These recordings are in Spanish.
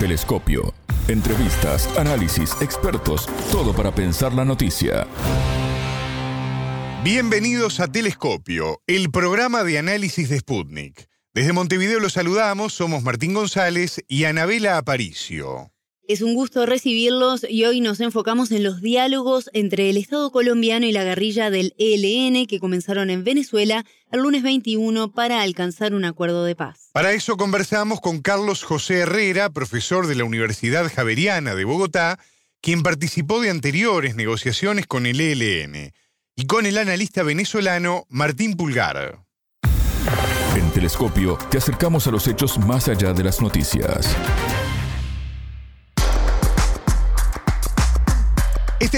Telescopio. Entrevistas, análisis, expertos, todo para pensar la noticia. Bienvenidos a Telescopio, el programa de análisis de Sputnik. Desde Montevideo los saludamos, somos Martín González y Anabela Aparicio. Es un gusto recibirlos y hoy nos enfocamos en los diálogos entre el Estado colombiano y la guerrilla del ELN que comenzaron en Venezuela el lunes 21 para alcanzar un acuerdo de paz. Para eso conversamos con Carlos José Herrera, profesor de la Universidad Javeriana de Bogotá, quien participó de anteriores negociaciones con el ELN, y con el analista venezolano Martín Pulgar. En Telescopio te acercamos a los hechos más allá de las noticias.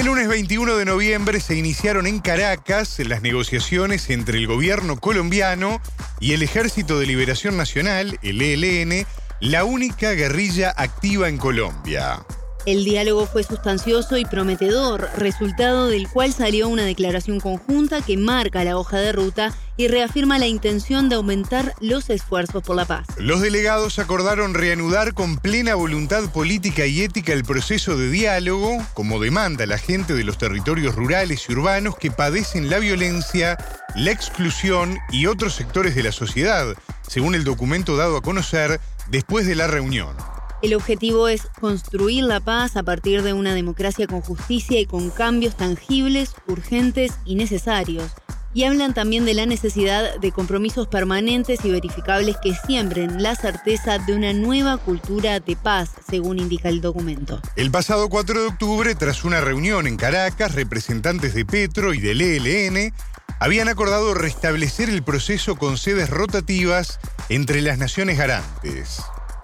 Este lunes 21 de noviembre se iniciaron en Caracas las negociaciones entre el gobierno colombiano y el Ejército de Liberación Nacional, el ELN, la única guerrilla activa en Colombia. El diálogo fue sustancioso y prometedor, resultado del cual salió una declaración conjunta que marca la hoja de ruta y reafirma la intención de aumentar los esfuerzos por la paz. Los delegados acordaron reanudar con plena voluntad política y ética el proceso de diálogo, como demanda la gente de los territorios rurales y urbanos que padecen la violencia, la exclusión y otros sectores de la sociedad, según el documento dado a conocer después de la reunión. El objetivo es construir la paz a partir de una democracia con justicia y con cambios tangibles, urgentes y necesarios. Y hablan también de la necesidad de compromisos permanentes y verificables que siembren la certeza de una nueva cultura de paz, según indica el documento. El pasado 4 de octubre, tras una reunión en Caracas, representantes de Petro y del ELN habían acordado restablecer el proceso con sedes rotativas entre las naciones garantes.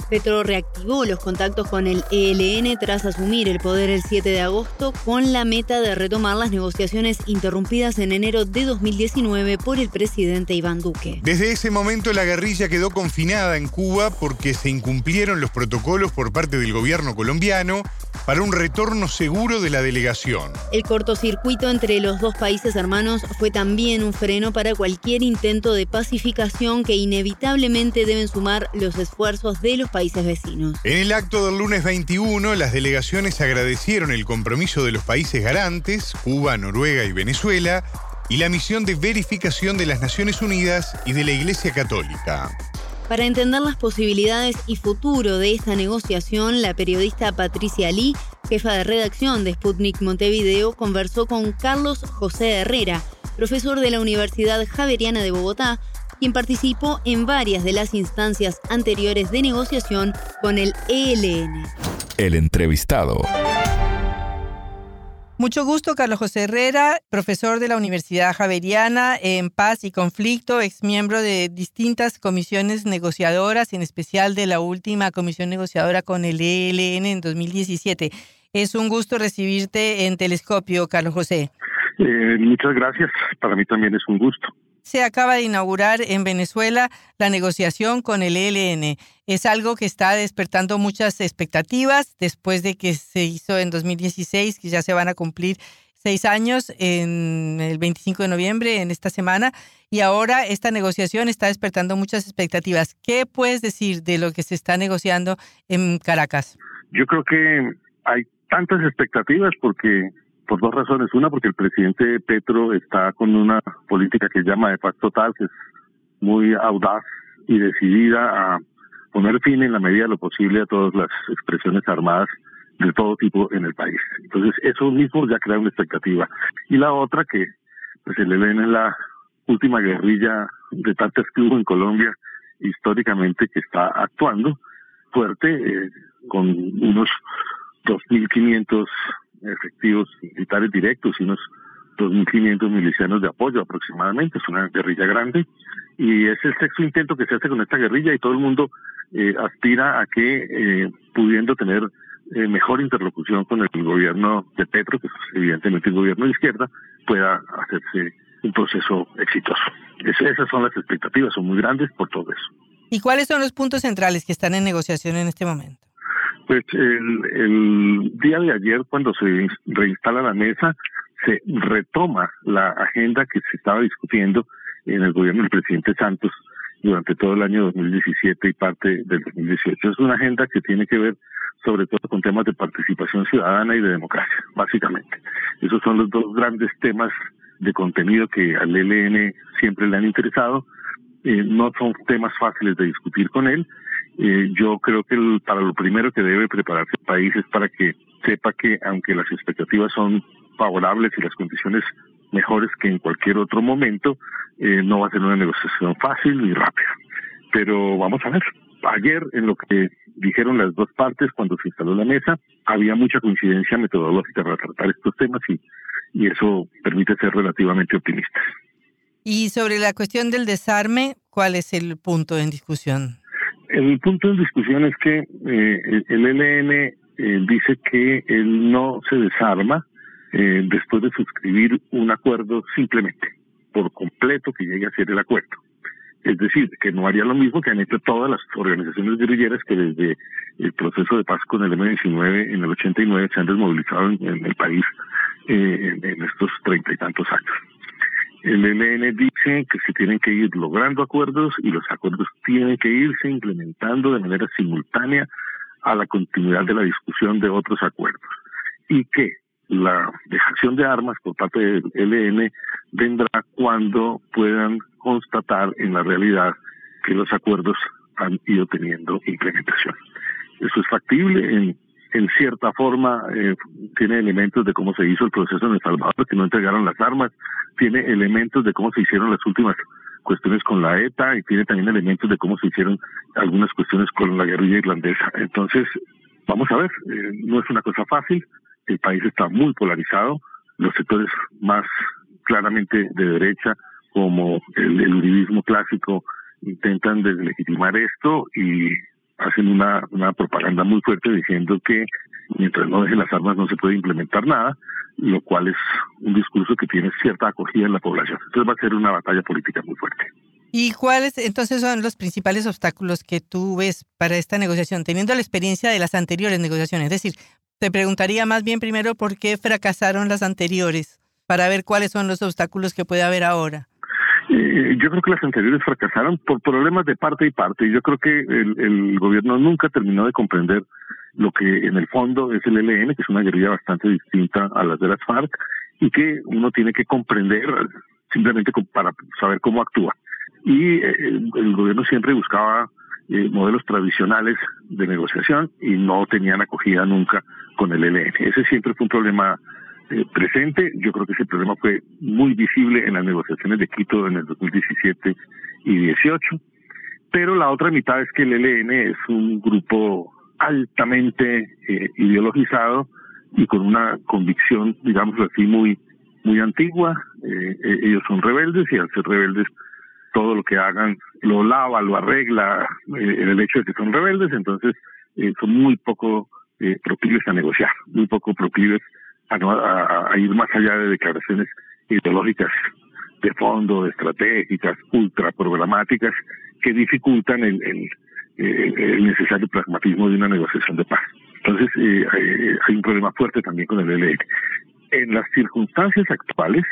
Petro reactivó los contactos con el ELN tras asumir el poder el 7 de agosto con la meta de retomar las negociaciones interrumpidas en enero de 2019 por el presidente Iván Duque. Desde ese momento la guerrilla quedó confinada en Cuba porque se incumplieron los protocolos por parte del gobierno colombiano para un retorno seguro de la delegación. El cortocircuito entre los dos países hermanos fue también un freno para cualquier intento de pacificación que inevitablemente deben sumar los esfuerzos de los países vecinos. En el acto del lunes 21, las delegaciones agradecieron el compromiso de los países garantes, Cuba, Noruega y Venezuela, y la misión de verificación de las Naciones Unidas y de la Iglesia Católica. Para entender las posibilidades y futuro de esta negociación, la periodista Patricia Lee, jefa de redacción de Sputnik Montevideo, conversó con Carlos José Herrera, profesor de la Universidad Javeriana de Bogotá, quien participó en varias de las instancias anteriores de negociación con el ELN. El entrevistado. Mucho gusto, Carlos José Herrera, profesor de la Universidad Javeriana en Paz y Conflicto, ex miembro de distintas comisiones negociadoras, en especial de la última comisión negociadora con el ELN en 2017. Es un gusto recibirte en Telescopio, Carlos José. Eh, muchas gracias. Para mí también es un gusto se acaba de inaugurar en Venezuela la negociación con el ELN. Es algo que está despertando muchas expectativas después de que se hizo en 2016, que ya se van a cumplir seis años en el 25 de noviembre, en esta semana, y ahora esta negociación está despertando muchas expectativas. ¿Qué puedes decir de lo que se está negociando en Caracas? Yo creo que hay tantas expectativas porque por dos razones. Una, porque el presidente Petro está con una política que llama de paz total, que es muy audaz y decidida a poner fin en la medida de lo posible a todas las expresiones armadas de todo tipo en el país. Entonces, eso mismo ya crea una expectativa. Y la otra, que pues, se le ven en la última guerrilla de tantas clubes en Colombia, históricamente, que está actuando fuerte, eh, con unos 2.500 efectivos militares directos y unos 2.500 milicianos de apoyo aproximadamente. Es una guerrilla grande y es el sexto intento que se hace con esta guerrilla y todo el mundo eh, aspira a que, eh, pudiendo tener eh, mejor interlocución con el gobierno de Petro, que es evidentemente un gobierno de izquierda, pueda hacerse un proceso exitoso. esas son las expectativas, son muy grandes por todo eso. ¿Y cuáles son los puntos centrales que están en negociación en este momento? Pues el, día de ayer, cuando se reinstala la mesa, se retoma la agenda que se estaba discutiendo en el gobierno del presidente Santos durante todo el año 2017 y parte del 2018. Es una agenda que tiene que ver sobre todo con temas de participación ciudadana y de democracia, básicamente. Esos son los dos grandes temas de contenido que al ELN siempre le han interesado. Eh, no son temas fáciles de discutir con él. Eh, yo creo que para lo primero que debe prepararse el país es para que sepa que aunque las expectativas son favorables y las condiciones mejores que en cualquier otro momento, eh, no va a ser una negociación fácil ni rápida. Pero vamos a ver. Ayer, en lo que dijeron las dos partes cuando se instaló la mesa, había mucha coincidencia metodológica para tratar estos temas y, y eso permite ser relativamente optimistas. Y sobre la cuestión del desarme, ¿cuál es el punto en discusión? El punto en discusión es que eh, el ELN eh, dice que él no se desarma eh, después de suscribir un acuerdo simplemente, por completo que llegue a ser el acuerdo. Es decir, que no haría lo mismo que han hecho todas las organizaciones guerrilleras que desde el proceso de paz con el M-19 en el 89 se han desmovilizado en, el país eh, en, estos treinta y tantos años. El ELN dice que se tienen que ir logrando acuerdos y los acuerdos tienen que irse implementando de manera simultánea a la continuidad de la discusión de otros acuerdos. Y que la dejación de armas por parte del ELN vendrá cuando puedan constatar en la realidad que los acuerdos han ido teniendo implementación. Eso es factible en, en cierta forma, eh, tiene elementos de cómo se hizo el proceso en El Salvador, que no entregaron las armas, tiene elementos de cómo se hicieron las últimas cuestiones con la ETA y tiene también elementos de cómo se hicieron algunas cuestiones con la guerrilla irlandesa. Entonces, vamos a ver, eh, no es una cosa fácil, el país está muy polarizado, los sectores más claramente de derecha, como el, el clásico, intentan deslegitimar esto y hacen una, propaganda muy fuerte diciendo que mientras no dejen las armas no se puede implementar nada, lo cual es un discurso que tiene cierta acogida en la población. Entonces va a ser una batalla política muy fuerte. ¿Y cuáles entonces son los principales obstáculos que tú ves para esta negociación, teniendo la experiencia de las anteriores negociaciones? Es decir, te preguntaría más bien primero por qué fracasaron las anteriores, para ver cuáles son los obstáculos que puede haber ahora. Yo creo que las anteriores fracasaron por problemas de parte y parte. Y yo creo que el, gobierno nunca terminó de comprender lo que en el fondo es el ELN, que es una guerrilla bastante distinta a las de las FARC, y que uno tiene que comprender simplemente para saber cómo actúa. Y eh, el gobierno siempre buscaba eh, modelos tradicionales de negociación y no tenían acogida nunca con el ELN. Ese siempre fue un problema eh, presente. Yo creo que ese problema fue muy visible en las negociaciones de Quito en el 2017 y 18. Pero la otra mitad es que el ELN es un grupo altamente eh, ideologizado y con una convicción, digamos así, muy muy antigua. ellos son rebeldes y al ser rebeldes todo lo que hagan lo lava, lo arregla, eh, en el hecho de que son rebeldes, entonces eh, son muy poco eh, proclives a negociar, muy poco proclives a, ir más allá de declaraciones ideológicas de fondo, estratégicas, ultra programáticas, que dificultan el, el, necesario pragmatismo de una negociación de paz. Entonces, hay un problema fuerte también con el ELN. En las circunstancias actuales,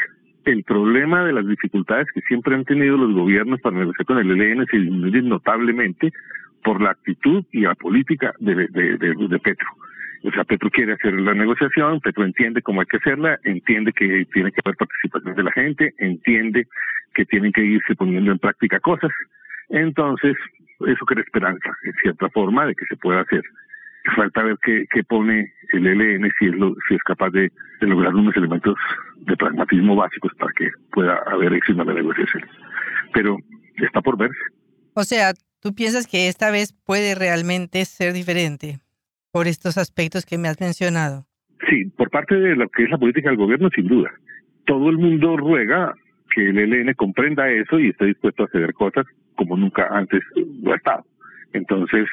el problema de las dificultades que siempre han tenido los gobiernos para negociar con el ELN se disminuye notablemente por la actitud y la política de, de, Petro. O sea, Petro quiere hacer la negociación, Petro entiende cómo hay que hacerla, entiende que tiene que haber participación de la gente, entiende que tienen que irse poniendo en práctica cosas. Entonces, eso crea esperanza, en cierta forma, de que se pueda hacer falta ver qué, pone el ELN si es, lo, si es capaz de, lograr unos elementos de pragmatismo básicos para que pueda haber éxito en la negociación. Pero está por verse. O sea, ¿tú piensas que esta vez puede realmente ser diferente por estos aspectos que me has mencionado? Sí, por parte de lo que es la política del gobierno, sin duda. Todo el mundo ruega que el ELN comprenda eso y esté dispuesto a ceder cosas como nunca antes lo ha estado. Entonces,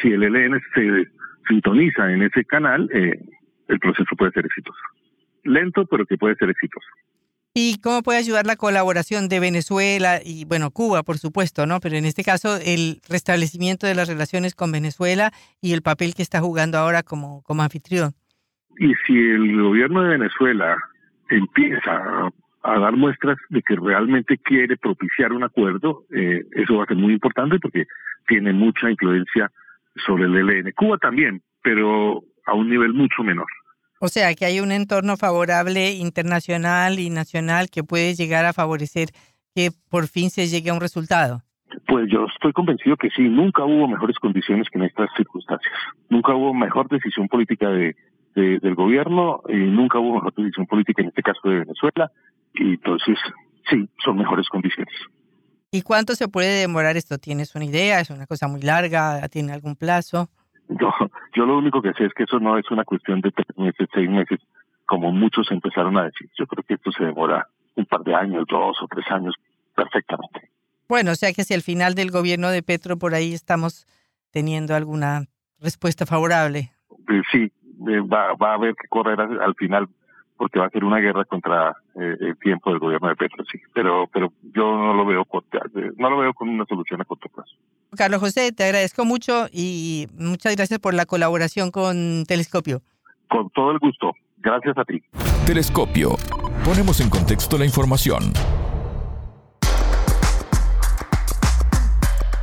si el ELN se sintoniza en ese canal, eh, el proceso puede ser exitoso. Lento, pero que puede ser exitoso. ¿Y cómo puede ayudar la colaboración de Venezuela y, bueno, Cuba, por supuesto, ¿no? Pero en este caso, el restablecimiento de las relaciones con Venezuela y el papel que está jugando ahora como, como anfitrión. Y si el gobierno de Venezuela empieza a, dar muestras de que realmente quiere propiciar un acuerdo, eh, eso va a ser muy importante porque tiene mucha influencia sobre el ELN. Cuba también, pero a un nivel mucho menor. O sea, que hay un entorno favorable internacional y nacional que puede llegar a favorecer que por fin se llegue a un resultado. Pues yo estoy convencido que sí, nunca hubo mejores condiciones que en estas circunstancias. Nunca hubo mejor decisión política de, del gobierno y nunca hubo mejor decisión política en este caso de Venezuela. Y entonces, sí, son mejores condiciones. ¿Y cuánto se puede demorar esto? ¿Tienes una idea? ¿Es una cosa muy larga? ¿Tiene algún plazo? Yo, yo lo único que sé es que eso no es una cuestión de tres meses, seis meses, como muchos empezaron a decir. Yo creo que esto se demora un par de años, dos o tres años, perfectamente. Bueno, o sea que si al final del gobierno de Petro por ahí estamos teniendo alguna respuesta favorable. Eh, sí, eh, va, va a haber que correr al final porque va a ser una guerra contra eh, el tiempo del gobierno de Petro, sí. Pero, pero yo no lo veo no lo veo con una solución a corto plazo. Carlos José, te agradezco mucho y muchas gracias por la colaboración con Telescopio. Con todo el gusto. Gracias a ti. Telescopio. Ponemos en contexto la información.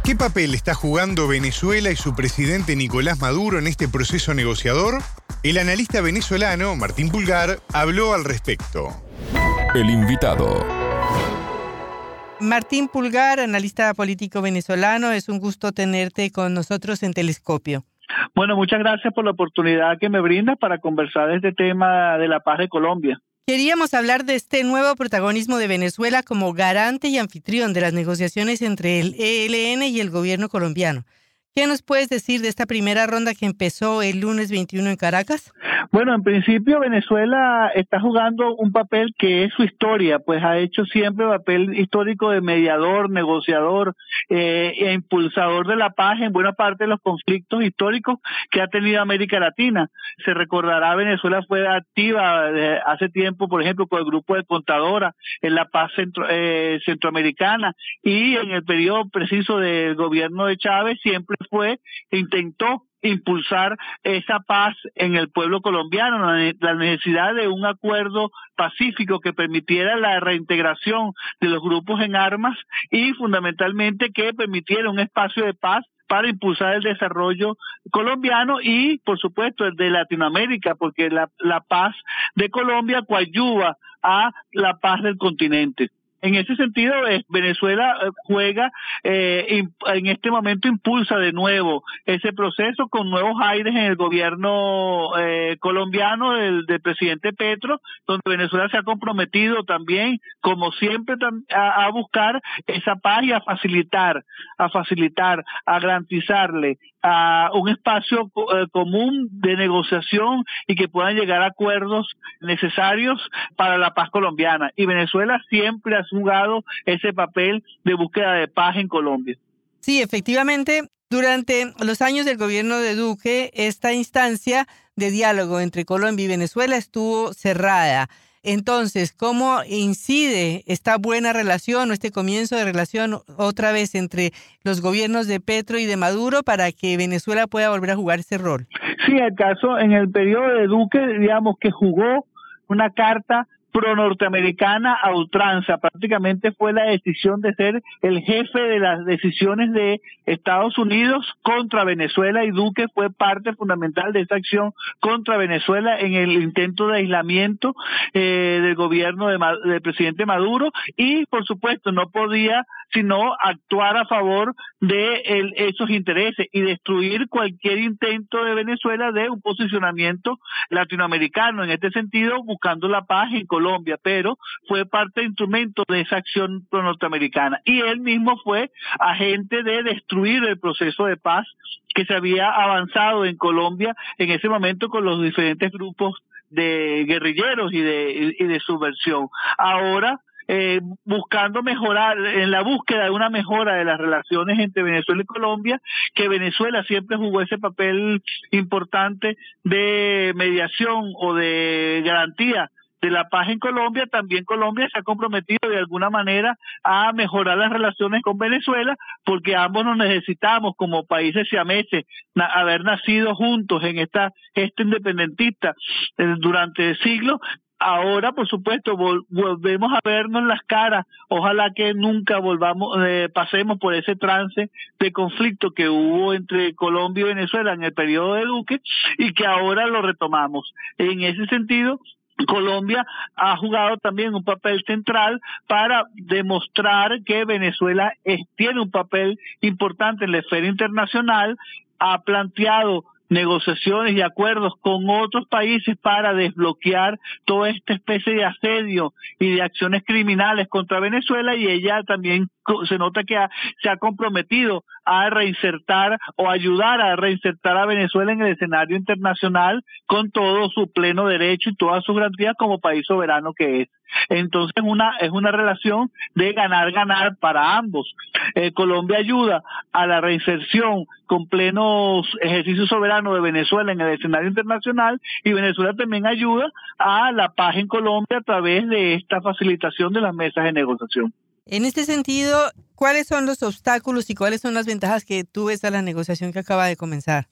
¿Qué papel está jugando Venezuela y su presidente Nicolás Maduro en este proceso negociador? El analista venezolano Martín Pulgar habló al respecto. El invitado. Martín Pulgar, analista político venezolano, es un gusto tenerte con nosotros en Telescopio. Bueno, muchas gracias por la oportunidad que me brinda para conversar de este tema de la paz de Colombia. Queríamos hablar de este nuevo protagonismo de Venezuela como garante y anfitrión de las negociaciones entre el ELN y el gobierno colombiano. ¿Qué nos puedes decir de esta primera ronda que empezó el lunes 21 en Caracas? Bueno, en principio Venezuela está jugando un papel que es su historia, pues ha hecho siempre papel histórico de mediador, negociador eh, e impulsador de la paz en buena parte de los conflictos históricos que ha tenido América Latina. Se recordará, Venezuela fue activa eh, hace tiempo, por ejemplo, con el grupo de Contadora en la paz eh, centroamericana y en el periodo preciso del gobierno de Chávez siempre fue, intentó impulsar esa paz en el pueblo colombiano, la necesidad de un acuerdo pacífico que permitiera la reintegración de los grupos en armas y fundamentalmente que permitiera un espacio de paz para impulsar el desarrollo colombiano y, por supuesto, el de Latinoamérica, porque la, la paz de Colombia coadyuva a la paz del continente. En ese sentido, Venezuela eh, juega, eh, en este momento impulsa de nuevo ese proceso con nuevos aires en el gobierno eh, colombiano del, presidente Petro, donde Venezuela se ha comprometido también, como siempre, a, a buscar esa paz y a facilitar, a facilitar, a garantizarle a un espacio eh, común de negociación y que puedan llegar a acuerdos necesarios para la paz colombiana. Y Venezuela siempre ha jugado ese papel de búsqueda de paz en Colombia. Sí, efectivamente, durante los años del gobierno de Duque, esta instancia de diálogo entre Colombia y Venezuela estuvo cerrada. Entonces, ¿cómo incide esta buena relación o este comienzo de relación otra vez entre los gobiernos de Petro y de Maduro para que Venezuela pueda volver a jugar ese rol? Sí, el caso en el periodo de Duque, digamos que jugó una carta pro-norteamericana a ultranza. Prácticamente fue la decisión de ser el jefe de las decisiones de Estados Unidos contra Venezuela y Duque fue parte fundamental de esa acción contra Venezuela en el intento de aislamiento eh, del gobierno de, del presidente Maduro y, por supuesto, no podía sino actuar a favor de esos intereses y destruir cualquier intento de Venezuela de un posicionamiento latinoamericano. En este sentido, buscando la paz en Colombia, pero fue parte instrumento de esa acción norteamericana. Y él mismo fue agente de destruir el proceso de paz que se había avanzado en Colombia en ese momento con los diferentes grupos de guerrilleros y de, y de subversión. Ahora eh, buscando mejorar, en la búsqueda de una mejora de las relaciones entre Venezuela y Colombia, que Venezuela siempre jugó ese papel importante de mediación o de garantía de la paz en Colombia, también Colombia se ha comprometido de alguna manera a mejorar las relaciones con Venezuela, porque ambos nos necesitamos como países siameses, haber nacido juntos en esta gesta independentista eh, durante siglos, ahora, por supuesto, volvemos a vernos las caras. Ojalá que nunca volvamos, eh, pasemos por ese trance de conflicto que hubo entre Colombia y Venezuela en el periodo de Duque y que ahora lo retomamos. En ese sentido, Colombia ha jugado también un papel central para demostrar que Venezuela tiene un papel importante en la esfera internacional, ha planteado negociaciones y acuerdos con otros países para desbloquear toda esta especie de asedio y de acciones criminales contra Venezuela y ella también se nota que se ha comprometido a reinsertar o ayudar a reinsertar a Venezuela en el escenario internacional con todo su pleno derecho y todas sus garantías como país soberano que es. Entonces una, es una relación de ganar-ganar para ambos. Eh, Colombia ayuda a la reinserción con plenos ejercicio soberano de Venezuela en el escenario internacional y Venezuela también ayuda a la paz en Colombia a través de esta facilitación de las mesas de negociación. En este sentido, ¿cuáles son los obstáculos y cuáles son las ventajas que tú ves a la negociación que acaba de comenzar?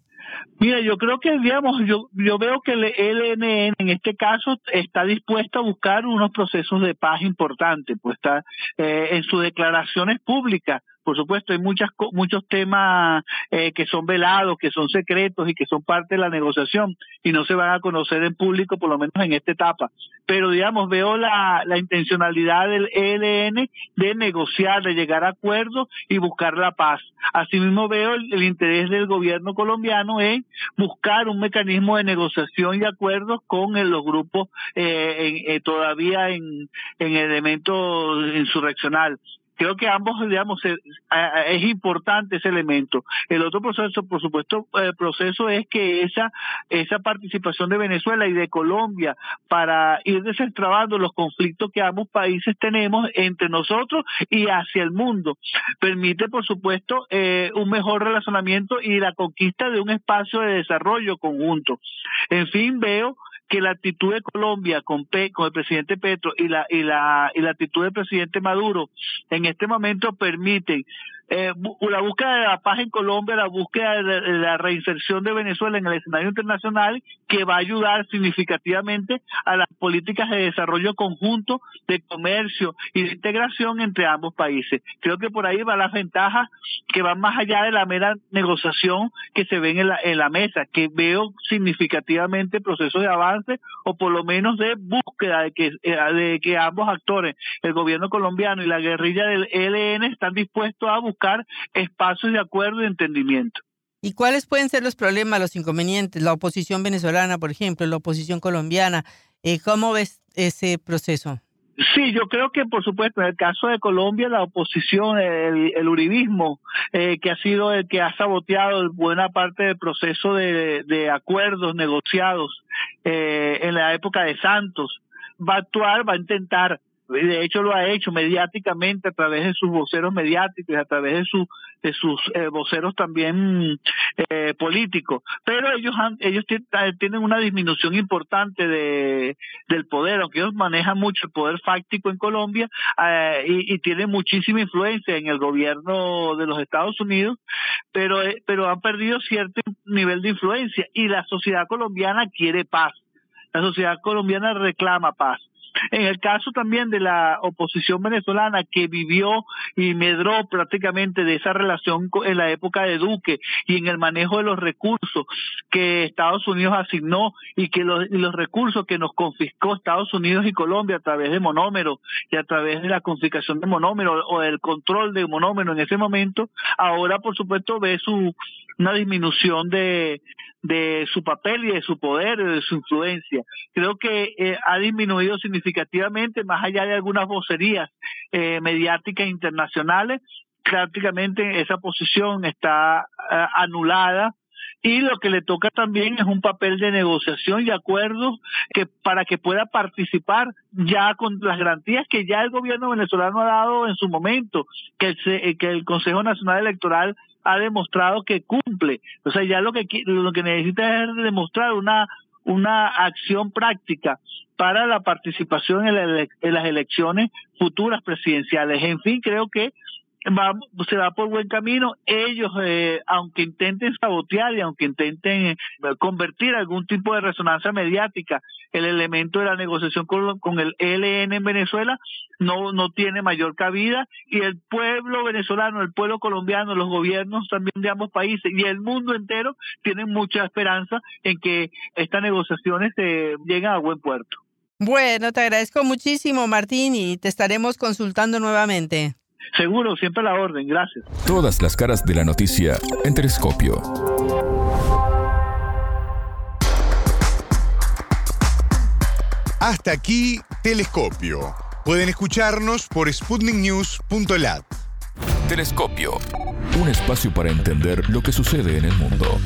Mira, yo creo que, digamos, yo, yo veo que el ELN en este caso está dispuesto a buscar unos procesos de paz importantes, pues está eh, en sus declaraciones públicas por supuesto, hay muchas, muchos temas eh, que son velados, que son secretos y que son parte de la negociación y no se van a conocer en público, por lo menos en esta etapa. Pero, digamos, veo la, la intencionalidad del ELN de negociar, de llegar a acuerdos y buscar la paz. Asimismo, veo el, interés del gobierno colombiano en buscar un mecanismo de negociación y acuerdos con los grupos eh, eh, todavía en, en elementos insurreccional creo que ambos, digamos, es importante ese elemento. El otro proceso, por supuesto, eh, proceso es que esa, esa participación de Venezuela y de Colombia para ir desentrabando los conflictos que ambos países tenemos entre nosotros y hacia el mundo, permite, por supuesto, eh, un mejor relacionamiento y la conquista de un espacio de desarrollo conjunto. En fin, veo que la actitud de Colombia con, con el presidente Petro y la, y, la, y la actitud del presidente Maduro en este momento permiten eh, la búsqueda de la paz en Colombia, la búsqueda de, la reinserción de Venezuela en el escenario internacional, que va a ayudar significativamente a las políticas de desarrollo conjunto, de comercio y de integración entre ambos países. Creo que por ahí va las ventajas que van más allá de la mera negociación que se ven en la, en la mesa, que veo significativamente procesos de avance o por lo menos de búsqueda de que, eh, de que ambos actores, el gobierno colombiano y la guerrilla del ELN, están dispuestos a buscar buscar espacios de acuerdo y entendimiento. ¿Y cuáles pueden ser los problemas, los inconvenientes? La oposición venezolana, por ejemplo, la oposición colombiana. Eh, ¿Cómo ves ese proceso? Sí, yo creo que por supuesto en el caso de Colombia la oposición, el, uribismo, eh, que ha sido el que ha saboteado buena parte del proceso de, acuerdos negociados eh, en la época de Santos, va a actuar, va a intentar de hecho lo ha hecho mediáticamente a través de sus voceros mediáticos y a través de, su, de sus eh, voceros también eh, políticos. Pero ellos han, ellos eh, tienen una disminución importante de del poder. Aunque ellos manejan mucho el poder fáctico en Colombia y, y tienen muchísima influencia en el gobierno de los Estados Unidos pero pero han perdido cierto nivel de influencia. Y la sociedad colombiana quiere paz. La sociedad colombiana reclama paz en el caso también de la oposición venezolana que vivió y medró prácticamente de esa relación en la época de Duque y en el manejo de los recursos que Estados Unidos asignó y que los, los recursos que nos confiscó Estados Unidos y Colombia a través de monómeros y a través de la confiscación de monómeros o del control de monómeros en ese momento, ahora por supuesto ve su una disminución de, de su papel y de su poder y de su influencia. Creo que eh, ha disminuido significativamente, más allá de algunas vocerías eh, mediáticas internacionales, prácticamente esa posición está eh, anulada y lo que le toca también es un papel de negociación y acuerdos que para que pueda participar ya con las garantías que ya el gobierno venezolano ha dado en su momento, que el, que el Consejo Nacional Electoral ha demostrado que cumple. O sea, ya lo que lo que necesita es demostrar una una acción práctica para la participación en, en las elecciones futuras presidenciales. En fin, creo que va, se va por buen camino. Ellos, eh, aunque intenten sabotear y aunque intenten eh, convertir algún tipo de resonancia mediática el elemento de la negociación con, con el ELN en Venezuela, no, no tiene mayor cabida y el pueblo venezolano, el pueblo colombiano, los gobiernos también de ambos países y el mundo entero tienen mucha esperanza en que estas negociaciones eh, lleguen a buen puerto. Bueno, te agradezco muchísimo, Martín, y te estaremos consultando nuevamente. Seguro, siempre la orden, gracias. Todas las caras de la noticia en Telescopio. Hasta aquí, Telescopio. Pueden escucharnos por sputniknews.lat. Telescopio. Un espacio para entender lo que sucede en el mundo.